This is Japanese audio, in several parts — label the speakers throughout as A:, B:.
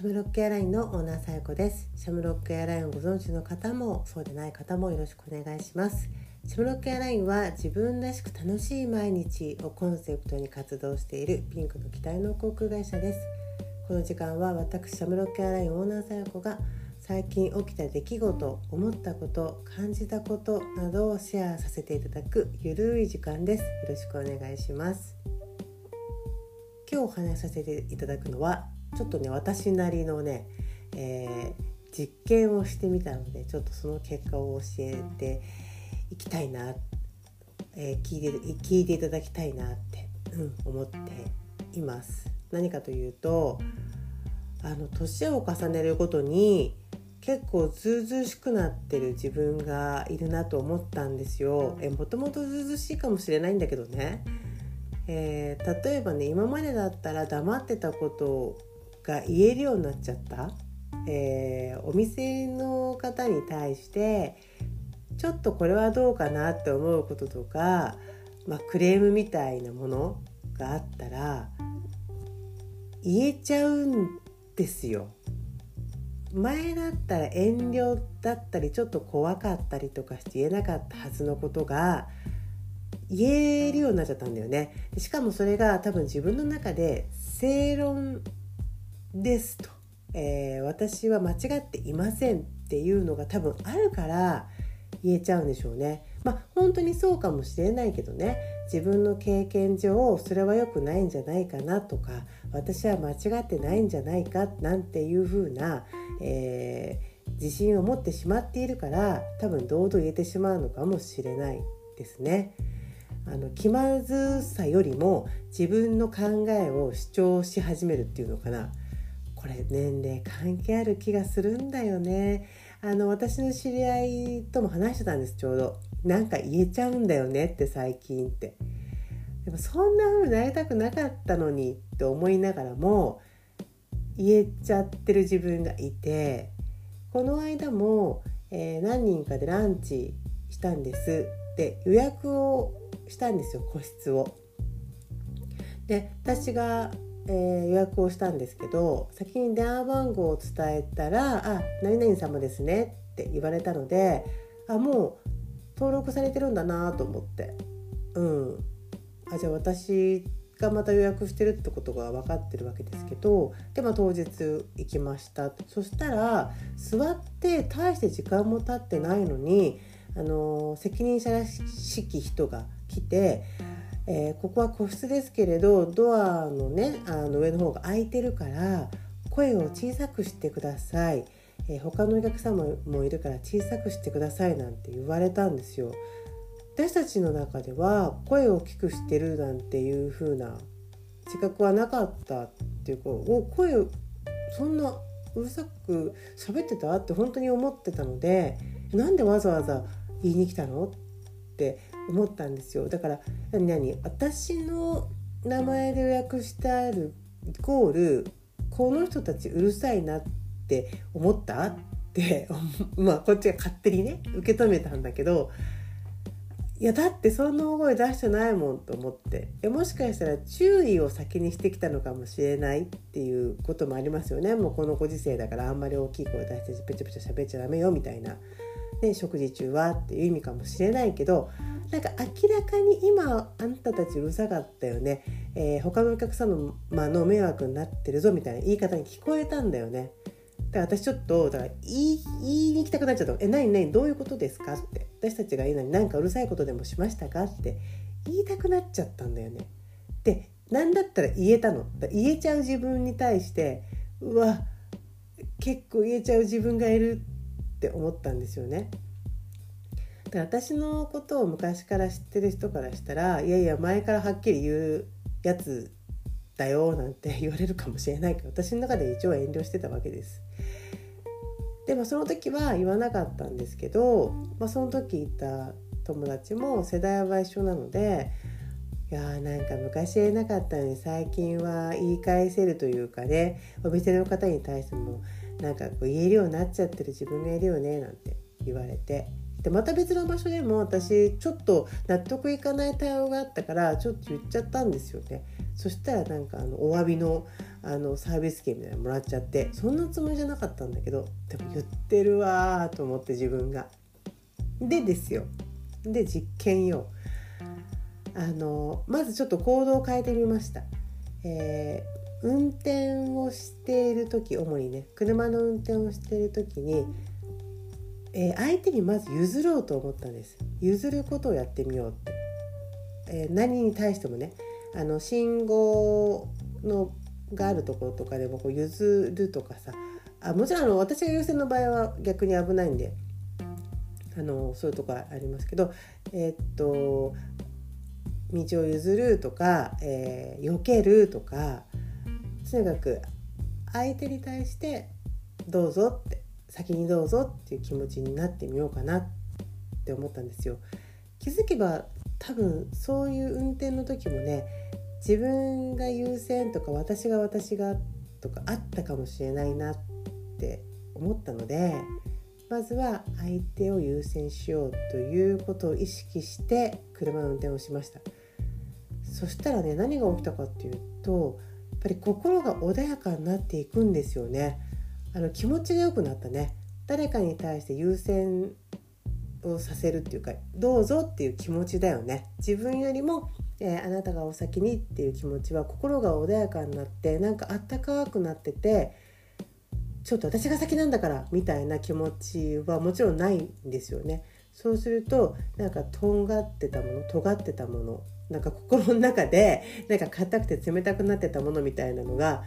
A: シャムロックエアラインのオーナーさやこです。シャムロックエアラインをご存知の方もそうでない方もよろしくお願いします。シャムロックエアラインは自分らしく楽しい毎日をコンセプトに活動しているピンクの機体の航空会社です。この時間は私シャムロックエアラインオーナーさやこが最近起きた出来事思ったこと感じたことなどをシェアさせていただくゆるい時間です。よろしくお願いします。今日お話しさせていただくのはちょっとね私なりのね、えー、実験をしてみたのでちょっとその結果を教えていきたいな、えー、聞いて聞いていただきたいなって、うん、思っています。何かというとあの年を重ねるごとに結構ずうずうしくなってる自分がいるなと思ったんですよ。えもともとずうずうしいかもしれないんだけどね。えー、例えばね今までだったら黙ってたことが言えるようになっちゃった、えー、お店の方に対してちょっとこれはどうかなって思うこととか、まあ、クレームみたいなものがあったら言えちゃうんですよ。前だったら遠慮だったりちょっと怖かったりとかして言えなかったはずのことが言えるようになっちゃったんだよね。しかもそれが多分自分の中で正論ですと、えー、私は間違っていませんっていうのが多分あるから言えちゃうんでしょうね。まあ本当にそうかもしれないけどね自分の経験上それは良くないんじゃないかなとか私は間違ってないんじゃないかなんていう風な、えー、自信を持ってしまっているから多分堂々言えてしまうのかもしれないですね。あの気まずさよりも自分の考えを主張し始めるっていうのかなこれ年齢関係ある気がするんだよね。あの私の知り合いとも話してたんですちょうど。なんか言えちゃうんだよねって最近って。でもそんな風になりたくなかったのにって思いながらも言えちゃってる自分がいてこの間も、えー、何人かでランチしたんですで予約をしたんですよ個室を。で私がえー、予約をしたんですけど先に電話番号を伝えたら「あ何々様ですね」って言われたのであもう登録されてるんだなと思って。うん。あじゃあ私がまた予約してるってことが分かってるわけですけどで、まあ、当日行きました。そしたら座って大して時間も経ってないのにあの責任者らしき人が来てえー、ここは個室ですけれどドアのねあの上の方が開いてるから声を小さくしてください、えー、他のお客様もいるから小さくしてくださいなんて言われたんですよ。私たちの中では声を大きくしてるなんていう風な自覚はなかったっていうかお声をそんなうるさく喋ってた？って本当に思ってたのでなんでわざわざ言いに来たの？っって思ったんですよ。だから何何私の名前で予約してあるイコールこの人たちうるさいなって思ったって まあこっちが勝手にね受け止めたんだけどいやだってそんな大声出してないもんと思っていやもしかしたら注意を先にしてきたのかもしれないっていうこともありますよね。もうこのご時世だからあんまり大きい声出してペチャペチャ喋っちゃダメよみたいな。ね、食事中はっていう意味かもしれないけどなんか明らかに今あんたたちうるさかったよね、えー、他のお客様の迷惑になってるぞみたいな言い方に聞こえたんだよね。だから私ちょっとだから言いに行きたくなっちゃった「え何何？どういうことですか?」って。私たちが言うのに何かうるさいことでもしましたか？って。言いたくなっちゃったんだよね。で何だったら言えたの。言えちゃう自分に対してうわ結構言えちゃう自分がいるって思ったんですよね。で私のことを昔から知ってる人からしたらいやいや前からはっきり言うやつだよなんて 言われるかもしれないけど私の中で一応遠慮してたわけです。でもその時は言わなかったんですけど、まあ、その時いた友達も世代は一緒なのでいやーなんか昔言えなかったのに最近は言い返せるというかねお店の方に対してもなんかこう言えるようになっちゃってる自分がいるよねなんて言われて。でまた別の場所でも私ちょっと納得いかない対応があったからちょっと言っちゃったんですよね。そしたらなんかあのお詫びのあのサービス券みたいなのもらっちゃってそんなつもりじゃなかったんだけどでも言ってるわと思って自分が。でですよ。で実験よ。あのまずちょっと行動を変えてみました。えー、運転をしている時主にね車の運転をしている時に、えー、相手にまず譲ろうと思ったんです譲ることをやってみようって、えー、何に対してもねあの信号のがあるところとかでもこう譲るとかさあもちろんあの私が優先の場合は逆に危ないんであのそういうとこありますけどえー、っと道を譲るとか、えー、避けるとかとにかく相手に対してどうぞって先にどうぞっていう気持ちになってみようかなって思ったんですよ。気づけば多分そういう運転の時もね自分が優先とか私が私がとかあったかもしれないなって思ったのでまずは相手を優先しようということを意識して車の運転をしましたそしたらね何が起きたかっていうとやっぱり心が穏やかになっていくんですよね。あの気持ちが良くなったね。誰かに対して優先をさせるっていうかどうぞっていう気持ちだよね。自分よりも、えー、あなたがお先にっていう気持ちは心が穏やかになってなんかあったかくなっててちょっと私が先なんだからみたいな気持ちはもちろんないんですよね。そうするとなんかとんがってたもの尖ってたものなんか心の中でなんか硬くて冷たくなってたものみたいなのが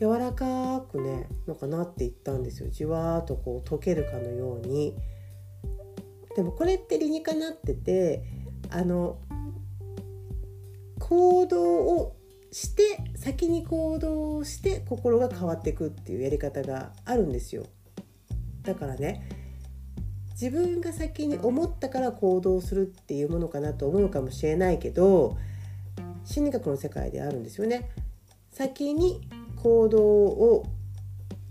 A: 柔らかくねなんかなっていったんですよじわーっとこう溶けるかのように。でもこれって理にかなっててあの行動をして先に行動をして心が変わっていくっていうやり方があるんですよだからね自分が先に思ったから行動するっていうものかなと思うかもしれないけど心理学の世界であるんですよね先に行動を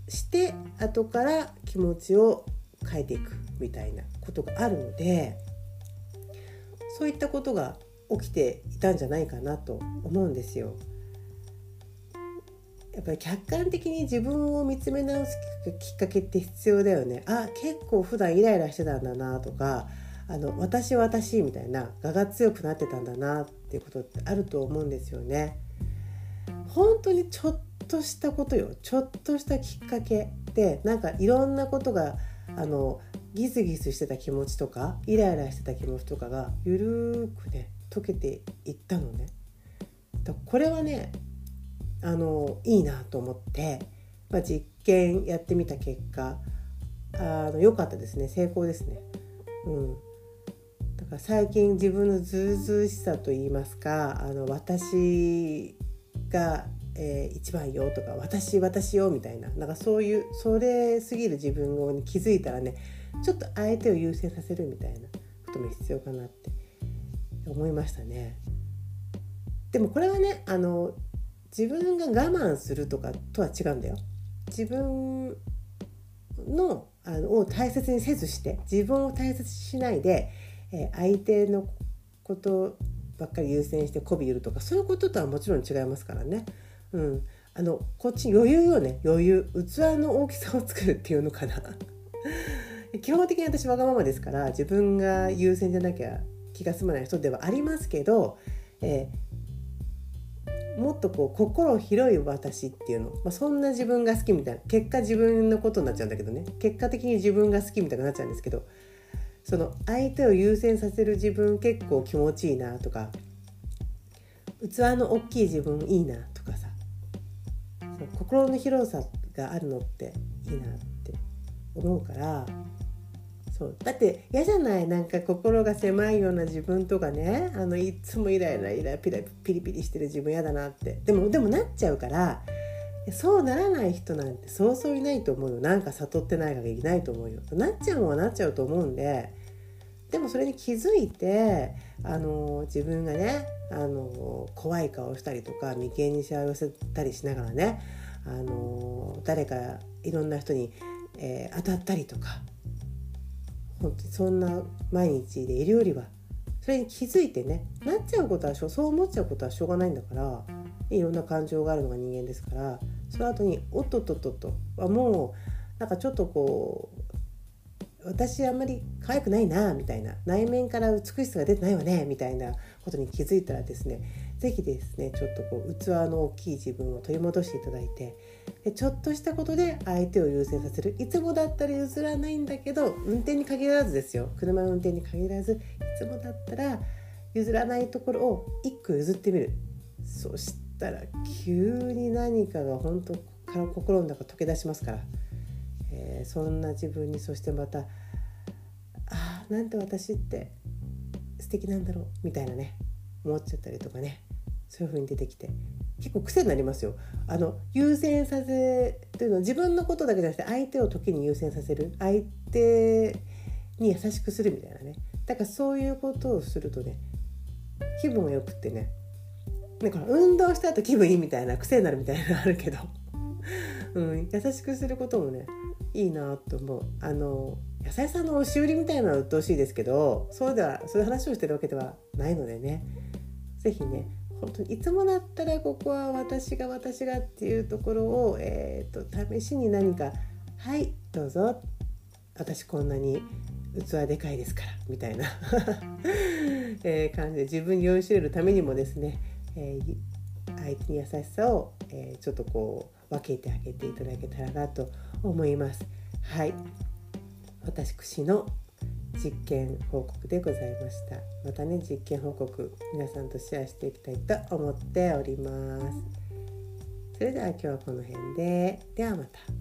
A: して後から気持ちを変えていくみたいなことがあるのでそういったことが起きていたんじゃないかなと思うんですよ。やっぱり客観的に自分を見つめ直すきっかけって必要だよね。あ結構普段イライラしてたんだなとかあの私私みたいな我が強くなってたんだなっていうことってあると思うんですよね。本当にちょっとしたことよちょっとしたきっかけでなんかいろんなことがあのギスギスしてた気持ちとかイライラしてた気持ちとかがゆるーくね溶けていったのね。これはねあのいいなと思って、まあ、実験やってみた結果あの良かったですね成功ですね。うん、だから最近自分のずうずうしさと言いますかあの私が、えー、一番よとか私私よみたいななんかそういうそれすぎる自分に気づいたらねちょっと相手を優先させるみたいなことも必要かなって思いましたね。でもこれはねあの自分が我慢するとかとは違うんだよ。自分のあのを大切にせずして自分を大切にしないで、えー、相手のことばっかり優先して媚び売るとかそういうこととはもちろん違いますからね。うん、あのこっち余裕よね余裕器の大きさを作るっていうのかな 基本的に私わがままですから自分が優先じゃなきゃ気が済まない人ではありますけど、えー、もっとこう心広い私っていうの、まあ、そんな自分が好きみたいな。結果自分のことになっちゃうんだけどね。結果的に自分が好きみたいになっちゃうんですけど。その相手を優先させる自分結構気持ちいいなとか。器の大きい自分いいなとかさ。その心の広さがあるのっていいなって思うから。そう。だって嫌じゃない？なんか心が狭いような自分とかね。あのいつもイライライラピラピリピリしてる自分嫌だなって。でもでもなっちゃうからそうならない人なんてそうそういないと思うよ。なんか悟ってない限りいないと思うよ。なっちゃうもんはなっちゃうと思うんで。でもそれに気づいてあの自分がねあの怖い顔したりとか眉間にしわ寄せたりしながらねあの誰かいろんな人に、えー、当たったりとか本当にそんな毎日でいるよりは。それに気づいてねなっちゃうことはしょそう思っちゃうことはしょうがないんだからいろんな感情があるのが人間ですからその後に「おっとっとっとっと」はもうなんかちょっとこう私あんまり可愛くないなみたいな内面から美しさが出てないわねみたいなことに気づいたらですね是非ですねちょっとこう器の大きい自分を取り戻していただいてでちょっとしたことで相手を優先させる。いつもだったら譲らないんだけど運転に限らずですよ。車の運転に限らずいつもだったら譲らないところを1個譲ってみる。そしたら急に何かが本当から心の中溶け出しますから、えー、そんな自分にそしてまたあなんて私って素敵なんだろうみたいなね思っちゃったりとかね。そういう風に出てきて。結構癖になりますよ。あの優先させというのは自分のことだけじゃなくて相手を時に優先させる。相手に優しくするみたいなね。だからそういうことをするとね気分がよくってね。なんか運動した後気分いいみたいな癖になるみたいなのあるけど、うん、優しくすることもねいいなと思う。あの野菜さんの押し売りみたいなのは鬱陶しいですけどそうではそういう話をしてるわけではないのでね。是非ね本当にいつもだったらここは私が私がっていうところを、えーと、試しに何か「はいどうぞ。私こんなに器でかいですから」みたいな。え感じで自分に酔いしれるためにもですね、えー、相手に優しさを、えー、ちょっとこう分けてあげていただけたらなと思います。はい。私の実験報告でございました。またね実験報告皆さんとシェアしていきたいと思っております。それでは今日はこの辺で。ではまた。